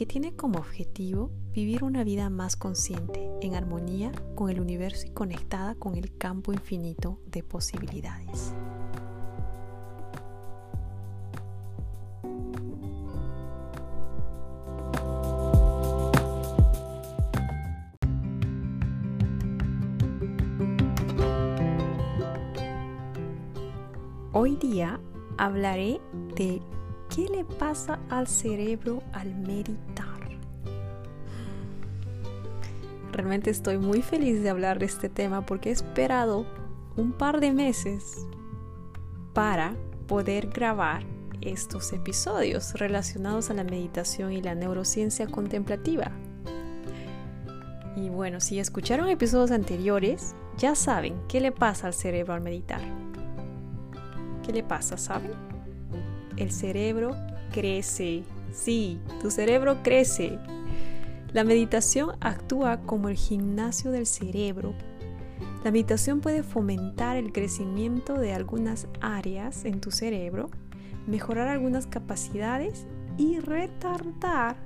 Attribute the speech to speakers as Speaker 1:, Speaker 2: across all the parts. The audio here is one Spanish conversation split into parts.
Speaker 1: que tiene como objetivo vivir una vida más consciente, en armonía con el universo y conectada con el campo infinito de posibilidades. Hoy día hablaré de qué le pasa al cerebro al meditar. Realmente estoy muy feliz de hablar de este tema porque he esperado un par de meses para poder grabar estos episodios relacionados a la meditación y la neurociencia contemplativa. Y bueno, si escucharon episodios anteriores, ya saben qué le pasa al cerebro al meditar. ¿Qué le pasa, saben? El cerebro crece. Sí, tu cerebro crece. La meditación actúa como el gimnasio del cerebro. La meditación puede fomentar el crecimiento de algunas áreas en tu cerebro, mejorar algunas capacidades y retardar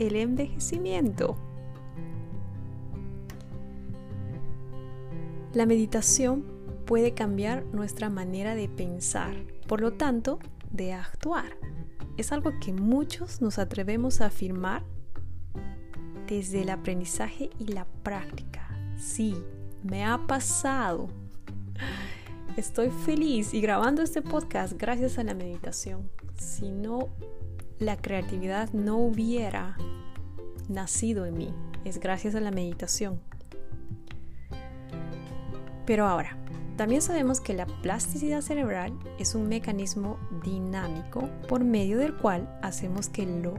Speaker 1: el envejecimiento. La meditación puede cambiar nuestra manera de pensar, por lo tanto, de actuar. Es algo que muchos nos atrevemos a afirmar desde el aprendizaje y la práctica. Sí, me ha pasado. Estoy feliz y grabando este podcast gracias a la meditación. Si no, la creatividad no hubiera nacido en mí. Es gracias a la meditación. Pero ahora, también sabemos que la plasticidad cerebral es un mecanismo dinámico por medio del cual hacemos que lo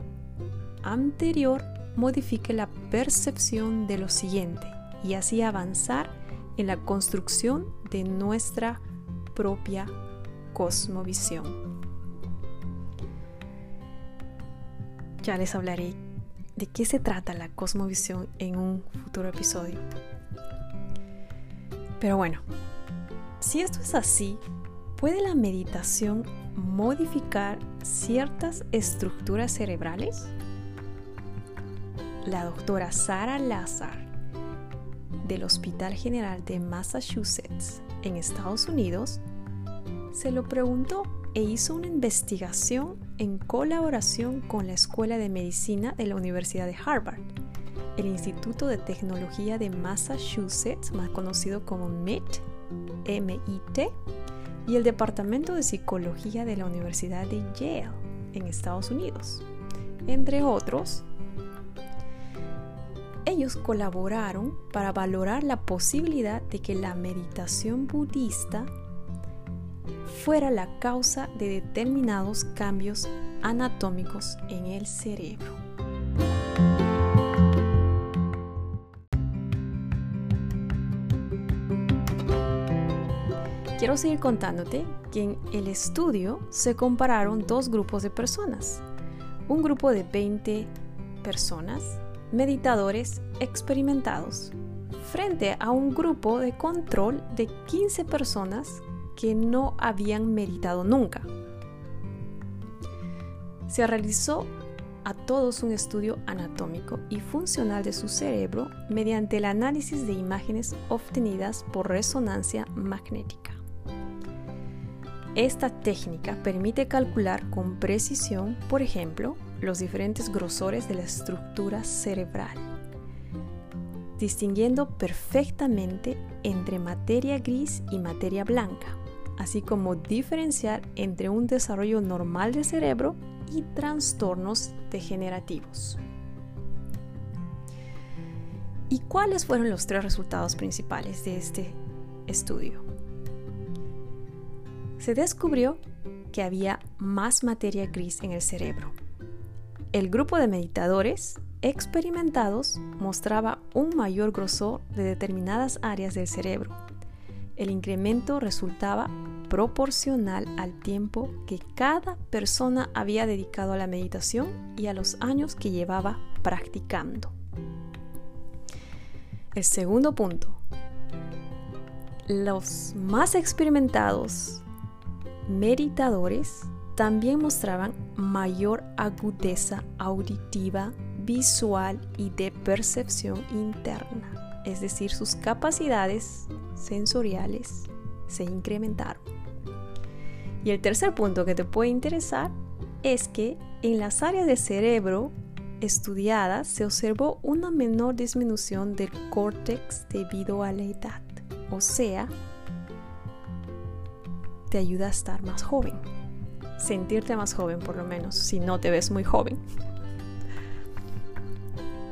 Speaker 1: anterior modifique la percepción de lo siguiente y así avanzar en la construcción de nuestra propia cosmovisión. Ya les hablaré de qué se trata la cosmovisión en un futuro episodio. Pero bueno, si esto es así, ¿puede la meditación modificar ciertas estructuras cerebrales? la doctora Sarah Lazar del Hospital General de Massachusetts en Estados Unidos se lo preguntó e hizo una investigación en colaboración con la Escuela de Medicina de la Universidad de Harvard, el Instituto de Tecnología de Massachusetts, más conocido como MIT, MIT, y el Departamento de Psicología de la Universidad de Yale en Estados Unidos, entre otros ellos colaboraron para valorar la posibilidad de que la meditación budista fuera la causa de determinados cambios anatómicos en el cerebro. Quiero seguir contándote que en el estudio se compararon dos grupos de personas. Un grupo de 20 personas meditadores experimentados frente a un grupo de control de 15 personas que no habían meditado nunca. Se realizó a todos un estudio anatómico y funcional de su cerebro mediante el análisis de imágenes obtenidas por resonancia magnética. Esta técnica permite calcular con precisión, por ejemplo, los diferentes grosores de la estructura cerebral, distinguiendo perfectamente entre materia gris y materia blanca, así como diferenciar entre un desarrollo normal del cerebro y trastornos degenerativos. ¿Y cuáles fueron los tres resultados principales de este estudio? Se descubrió que había más materia gris en el cerebro, el grupo de meditadores experimentados mostraba un mayor grosor de determinadas áreas del cerebro. El incremento resultaba proporcional al tiempo que cada persona había dedicado a la meditación y a los años que llevaba practicando. El segundo punto. Los más experimentados meditadores también mostraban mayor agudeza auditiva, visual y de percepción interna, es decir, sus capacidades sensoriales se incrementaron. Y el tercer punto que te puede interesar es que en las áreas del cerebro estudiadas se observó una menor disminución del córtex debido a la edad, o sea, te ayuda a estar más joven, sentirte más joven por lo menos, si no te ves muy joven.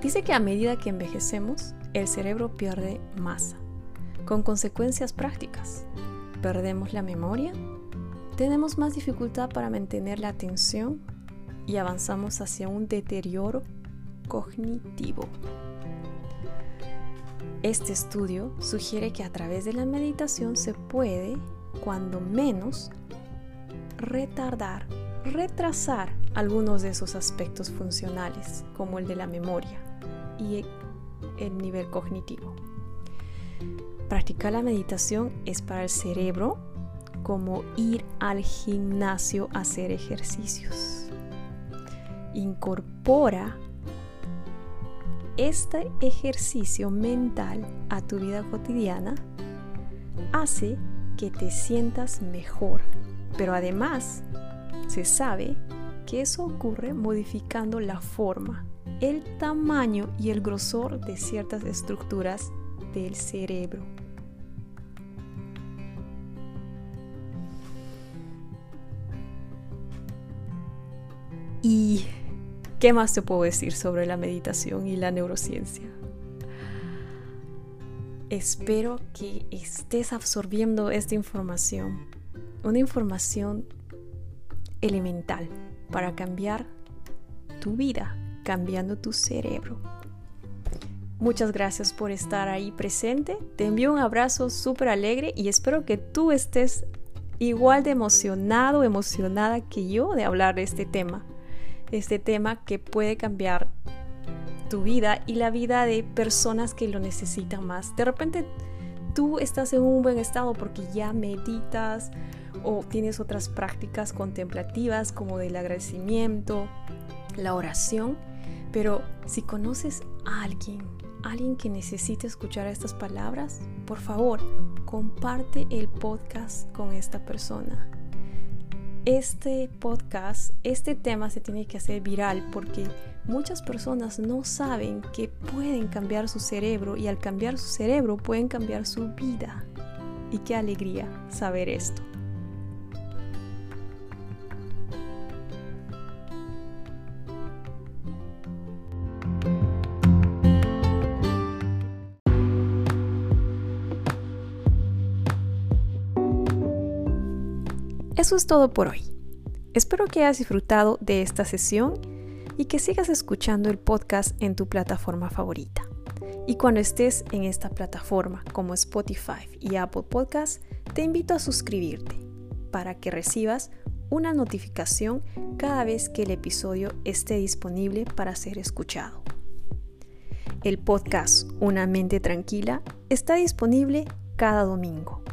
Speaker 1: Dice que a medida que envejecemos, el cerebro pierde masa, con consecuencias prácticas. Perdemos la memoria, tenemos más dificultad para mantener la atención y avanzamos hacia un deterioro cognitivo. Este estudio sugiere que a través de la meditación se puede, cuando menos, retardar, retrasar algunos de esos aspectos funcionales, como el de la memoria y el nivel cognitivo. Practicar la meditación es para el cerebro como ir al gimnasio a hacer ejercicios. Incorpora este ejercicio mental a tu vida cotidiana hace que te sientas mejor, pero además se sabe que eso ocurre modificando la forma, el tamaño y el grosor de ciertas estructuras del cerebro. ¿Y qué más te puedo decir sobre la meditación y la neurociencia? Espero que estés absorbiendo esta información, una información elemental para cambiar tu vida, cambiando tu cerebro. Muchas gracias por estar ahí presente. Te envío un abrazo súper alegre y espero que tú estés igual de emocionado, emocionada que yo de hablar de este tema este tema que puede cambiar tu vida y la vida de personas que lo necesitan más. De repente tú estás en un buen estado porque ya meditas o tienes otras prácticas contemplativas como del agradecimiento, la oración, pero si conoces a alguien, alguien que necesite escuchar estas palabras, por favor, comparte el podcast con esta persona este podcast, este tema se tiene que hacer viral porque muchas personas no saben que pueden cambiar su cerebro y al cambiar su cerebro pueden cambiar su vida. Y qué alegría saber esto. Eso es todo por hoy. Espero que hayas disfrutado de esta sesión y que sigas escuchando el podcast en tu plataforma favorita. Y cuando estés en esta plataforma como Spotify y Apple Podcast, te invito a suscribirte para que recibas una notificación cada vez que el episodio esté disponible para ser escuchado. El podcast Una mente tranquila está disponible cada domingo.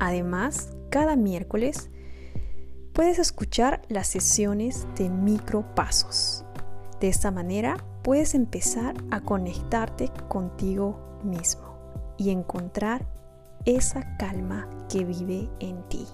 Speaker 1: Además, cada miércoles puedes escuchar las sesiones de micropasos. De esta manera puedes empezar a conectarte contigo mismo y encontrar esa calma que vive en ti.